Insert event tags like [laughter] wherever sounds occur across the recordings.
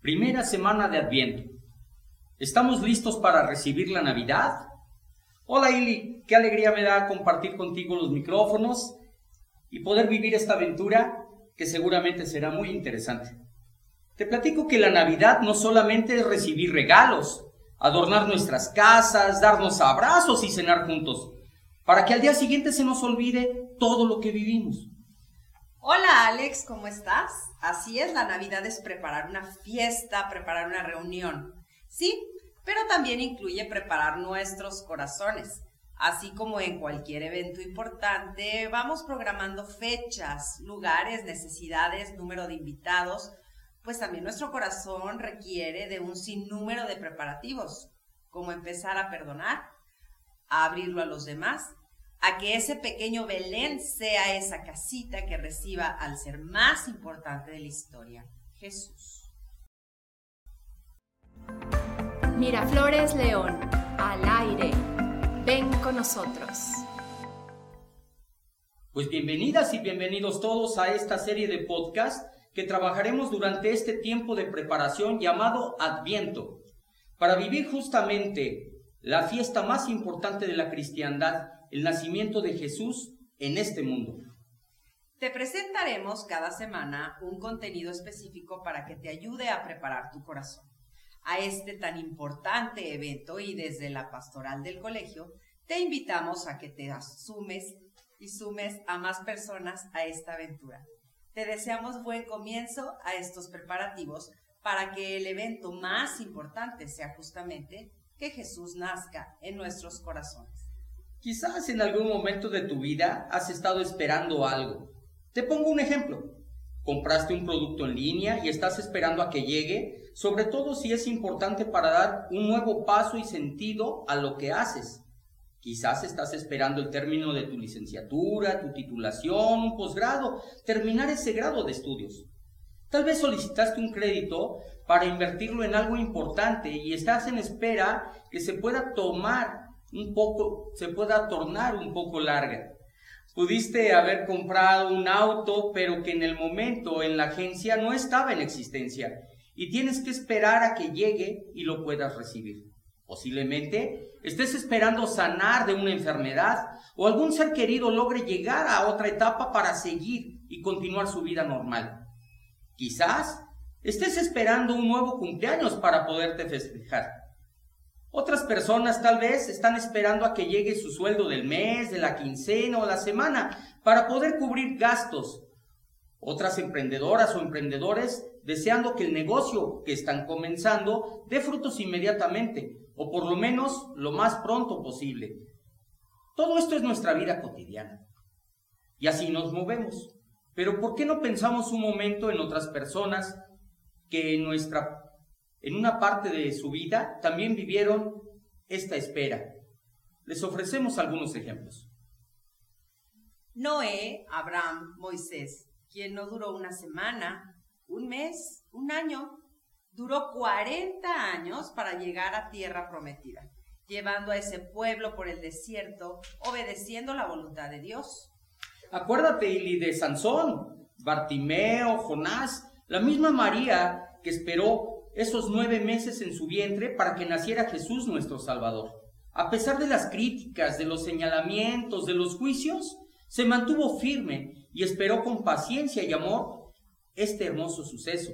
Primera semana de Adviento. ¿Estamos listos para recibir la Navidad? Hola Ili, qué alegría me da compartir contigo los micrófonos y poder vivir esta aventura que seguramente será muy interesante. Te platico que la Navidad no solamente es recibir regalos, adornar nuestras casas, darnos abrazos y cenar juntos, para que al día siguiente se nos olvide todo lo que vivimos. Hola Alex, ¿cómo estás? Así es, la Navidad es preparar una fiesta, preparar una reunión. Sí, pero también incluye preparar nuestros corazones. Así como en cualquier evento importante, vamos programando fechas, lugares, necesidades, número de invitados, pues también nuestro corazón requiere de un sinnúmero de preparativos, como empezar a perdonar, a abrirlo a los demás, a que ese pequeño Belén sea esa casita que reciba al ser más importante de la historia, Jesús. Miraflores León, al aire. Ven con nosotros. Pues bienvenidas y bienvenidos todos a esta serie de podcast que trabajaremos durante este tiempo de preparación llamado Adviento, para vivir justamente la fiesta más importante de la cristiandad, el nacimiento de Jesús en este mundo. Te presentaremos cada semana un contenido específico para que te ayude a preparar tu corazón a este tan importante evento y desde la pastoral del colegio, te invitamos a que te asumes y sumes a más personas a esta aventura. Te deseamos buen comienzo a estos preparativos para que el evento más importante sea justamente que Jesús nazca en nuestros corazones. Quizás en algún momento de tu vida has estado esperando algo. Te pongo un ejemplo. Compraste un producto en línea y estás esperando a que llegue sobre todo si es importante para dar un nuevo paso y sentido a lo que haces. Quizás estás esperando el término de tu licenciatura, tu titulación, un posgrado, terminar ese grado de estudios. Tal vez solicitaste un crédito para invertirlo en algo importante y estás en espera que se pueda tomar un poco, se pueda tornar un poco larga. Pudiste haber comprado un auto, pero que en el momento en la agencia no estaba en existencia y tienes que esperar a que llegue y lo puedas recibir. Posiblemente estés esperando sanar de una enfermedad o algún ser querido logre llegar a otra etapa para seguir y continuar su vida normal. Quizás estés esperando un nuevo cumpleaños para poderte festejar. Otras personas tal vez están esperando a que llegue su sueldo del mes, de la quincena o la semana para poder cubrir gastos. Otras emprendedoras o emprendedores deseando que el negocio que están comenzando dé frutos inmediatamente, o por lo menos lo más pronto posible. Todo esto es nuestra vida cotidiana. Y así nos movemos. Pero ¿por qué no pensamos un momento en otras personas que en nuestra en una parte de su vida también vivieron esta espera? Les ofrecemos algunos ejemplos. Noé, Abraham, Moisés, quien no duró una semana, un mes, un año. Duró 40 años para llegar a tierra prometida, llevando a ese pueblo por el desierto, obedeciendo la voluntad de Dios. Acuérdate, Ili, de Sansón, Bartimeo, Jonás, la misma María que esperó esos nueve meses en su vientre para que naciera Jesús nuestro Salvador. A pesar de las críticas, de los señalamientos, de los juicios, se mantuvo firme y esperó con paciencia y amor este hermoso suceso.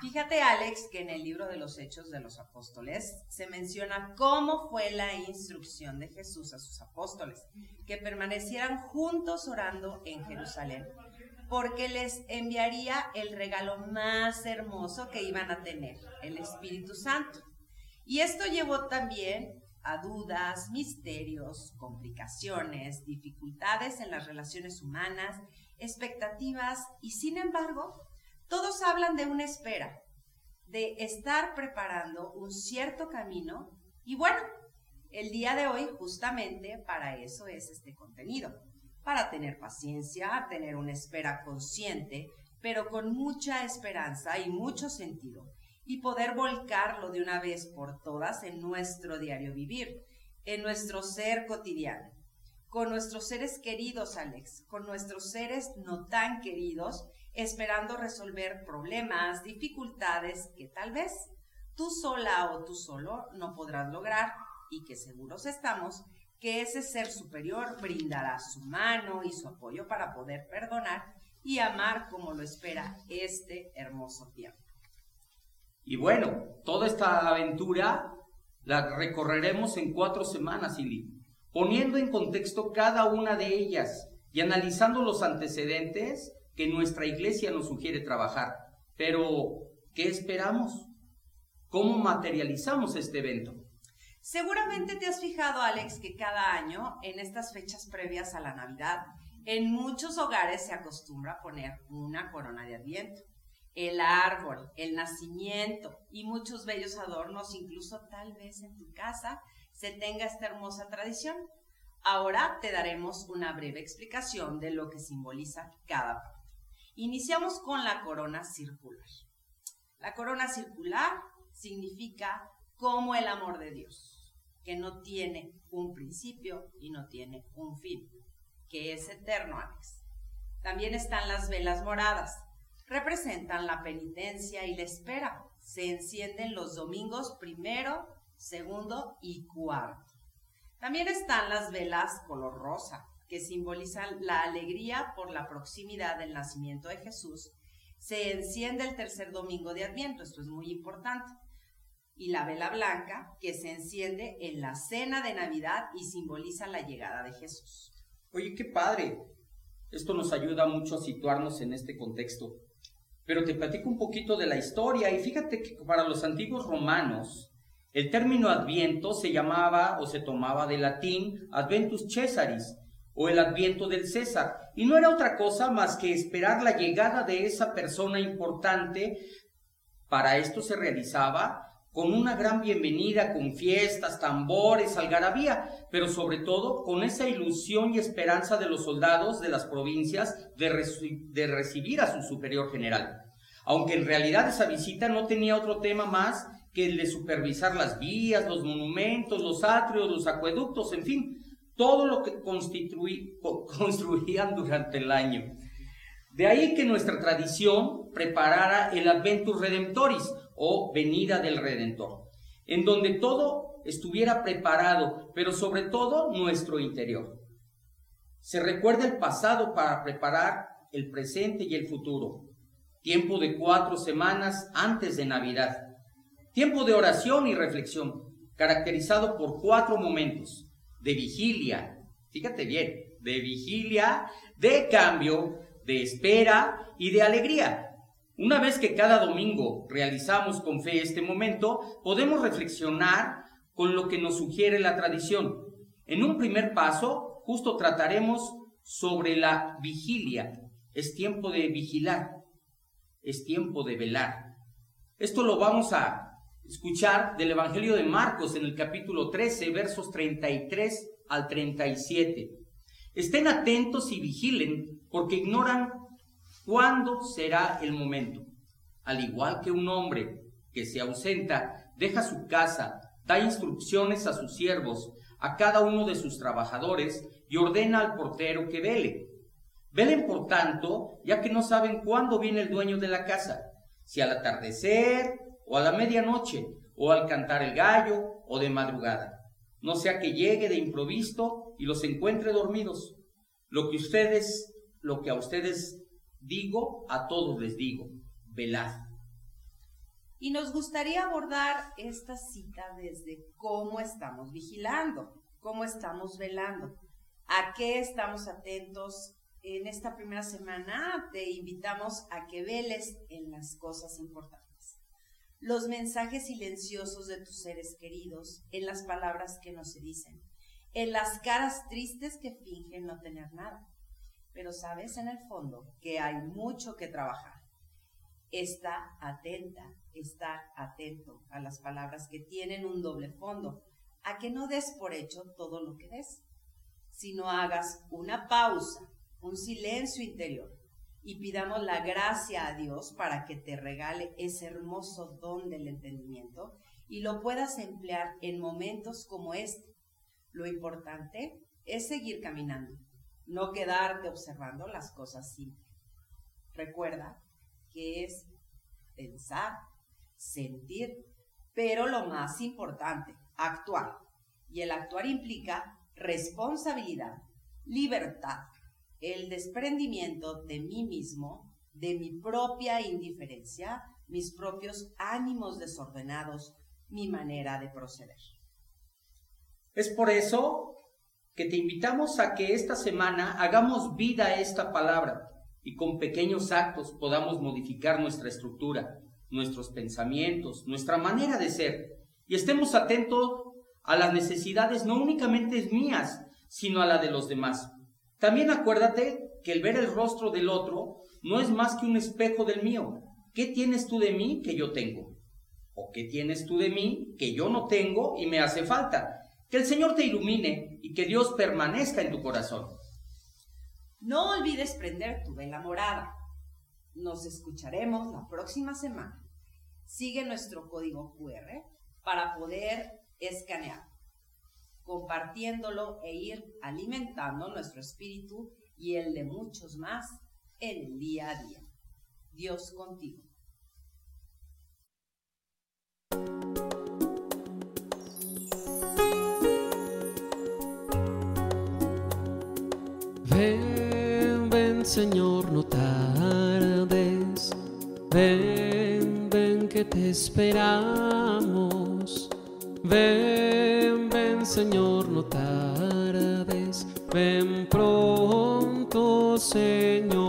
Fíjate, Alex, que en el libro de los Hechos de los Apóstoles se menciona cómo fue la instrucción de Jesús a sus apóstoles, que permanecieran juntos orando en Jerusalén, porque les enviaría el regalo más hermoso que iban a tener, el Espíritu Santo. Y esto llevó también a dudas, misterios, complicaciones, dificultades en las relaciones humanas expectativas y sin embargo, todos hablan de una espera, de estar preparando un cierto camino y bueno, el día de hoy justamente para eso es este contenido, para tener paciencia, tener una espera consciente, pero con mucha esperanza y mucho sentido y poder volcarlo de una vez por todas en nuestro diario vivir, en nuestro ser cotidiano con nuestros seres queridos, Alex, con nuestros seres no tan queridos esperando resolver problemas, dificultades que tal vez tú sola o tú solo no podrás lograr y que seguros estamos que ese ser superior brindará su mano y su apoyo para poder perdonar y amar como lo espera este hermoso tiempo. Y bueno, toda esta aventura la recorreremos en cuatro semanas, Ili, poniendo en contexto cada una de ellas y analizando los antecedentes que nuestra iglesia nos sugiere trabajar. Pero, ¿qué esperamos? ¿Cómo materializamos este evento? Seguramente te has fijado, Alex, que cada año, en estas fechas previas a la Navidad, en muchos hogares se acostumbra poner una corona de adviento, el árbol, el nacimiento y muchos bellos adornos, incluso tal vez en tu casa se tenga esta hermosa tradición. Ahora te daremos una breve explicación de lo que simboliza cada parte. Iniciamos con la corona circular. La corona circular significa como el amor de Dios, que no tiene un principio y no tiene un fin, que es eterno, Alex. También están las velas moradas, representan la penitencia y la espera. Se encienden los domingos primero, segundo y cuarto. También están las velas color rosa, que simbolizan la alegría por la proximidad del nacimiento de Jesús. Se enciende el tercer domingo de Adviento, esto es muy importante y la vela blanca que se enciende en la cena de Navidad y simboliza la llegada de Jesús. Oye, qué padre. Esto nos ayuda mucho a situarnos en este contexto. Pero te platico un poquito de la historia y fíjate que para los antiguos romanos el término adviento se llamaba o se tomaba de latín adventus Caesaris o el adviento del César y no era otra cosa más que esperar la llegada de esa persona importante. Para esto se realizaba con una gran bienvenida, con fiestas, tambores, algarabía, pero sobre todo con esa ilusión y esperanza de los soldados de las provincias de, de, recibir a su superior general. Aunque en realidad esa visita no tenía otro tema más que el de supervisar las vías, los monumentos, los atrios, los acueductos, en fin, todo lo que [laughs] construían durante el año. De ahí que nuestra tradición preparara el Adventus Redemptoris, o venida del Redentor, en donde todo estuviera preparado, pero sobre todo nuestro interior. Se recuerda el pasado para preparar el presente y el futuro. Tiempo de cuatro semanas antes de Navidad. Tiempo de oración y reflexión, caracterizado por cuatro momentos. De vigilia, fíjate bien, de vigilia, de cambio, de espera y de alegría. Una vez que cada domingo realizamos con fe este momento, podemos reflexionar con lo que nos sugiere la tradición. En un primer paso, justo trataremos sobre la vigilia. Es tiempo de vigilar, es tiempo de velar. Esto lo vamos a escuchar del Evangelio de Marcos en el capítulo 13, versos 33 al 37. Estén atentos y vigilen porque ignoran ¿Cuándo será el momento? Al igual que un hombre que se ausenta, deja su casa, da instrucciones a sus siervos, a cada uno de sus trabajadores y ordena al portero que vele. Velen por tanto, ya que no saben cuándo viene el dueño de la casa, si al atardecer o a la medianoche, o al cantar el gallo o de madrugada. No sea que llegue de improviso y los encuentre dormidos. Lo que ustedes, lo que a ustedes Digo, a todos les digo, velad. Y nos gustaría abordar esta cita desde cómo estamos vigilando, cómo estamos velando, a qué estamos atentos. En esta primera semana te invitamos a que veles en las cosas importantes. Los mensajes silenciosos de tus seres queridos, en las palabras que no se dicen, en las caras tristes que fingen no tener nada pero sabes en el fondo que hay mucho que trabajar. Está atenta, estar atento a las palabras que tienen un doble fondo, a que no des por hecho todo lo que des, sino hagas una pausa, un silencio interior y pidamos la gracia a Dios para que te regale ese hermoso don del entendimiento y lo puedas emplear en momentos como este. Lo importante es seguir caminando no quedarte observando las cosas simples. Recuerda que es pensar, sentir, pero lo más importante, actuar. Y el actuar implica responsabilidad, libertad, el desprendimiento de mí mismo, de mi propia indiferencia, mis propios ánimos desordenados, mi manera de proceder. Es por eso que te invitamos a que esta semana hagamos vida a esta palabra y con pequeños actos podamos modificar nuestra estructura, nuestros pensamientos, nuestra manera de ser y estemos atentos a las necesidades no únicamente mías, sino a la de los demás. También acuérdate que el ver el rostro del otro no es más que un espejo del mío. ¿Qué tienes tú de mí que yo tengo? ¿O qué tienes tú de mí que yo no tengo y me hace falta? Que el Señor te ilumine y que Dios permanezca en tu corazón. No olvides prender tu vela morada. Nos escucharemos la próxima semana. Sigue nuestro código QR para poder escanear, compartiéndolo e ir alimentando nuestro espíritu y el de muchos más en el día a día. Dios contigo. Ven, ven Señor, no tardes. Ven, ven que te esperamos. Ven, ven Señor, no tardes. Ven pronto Señor.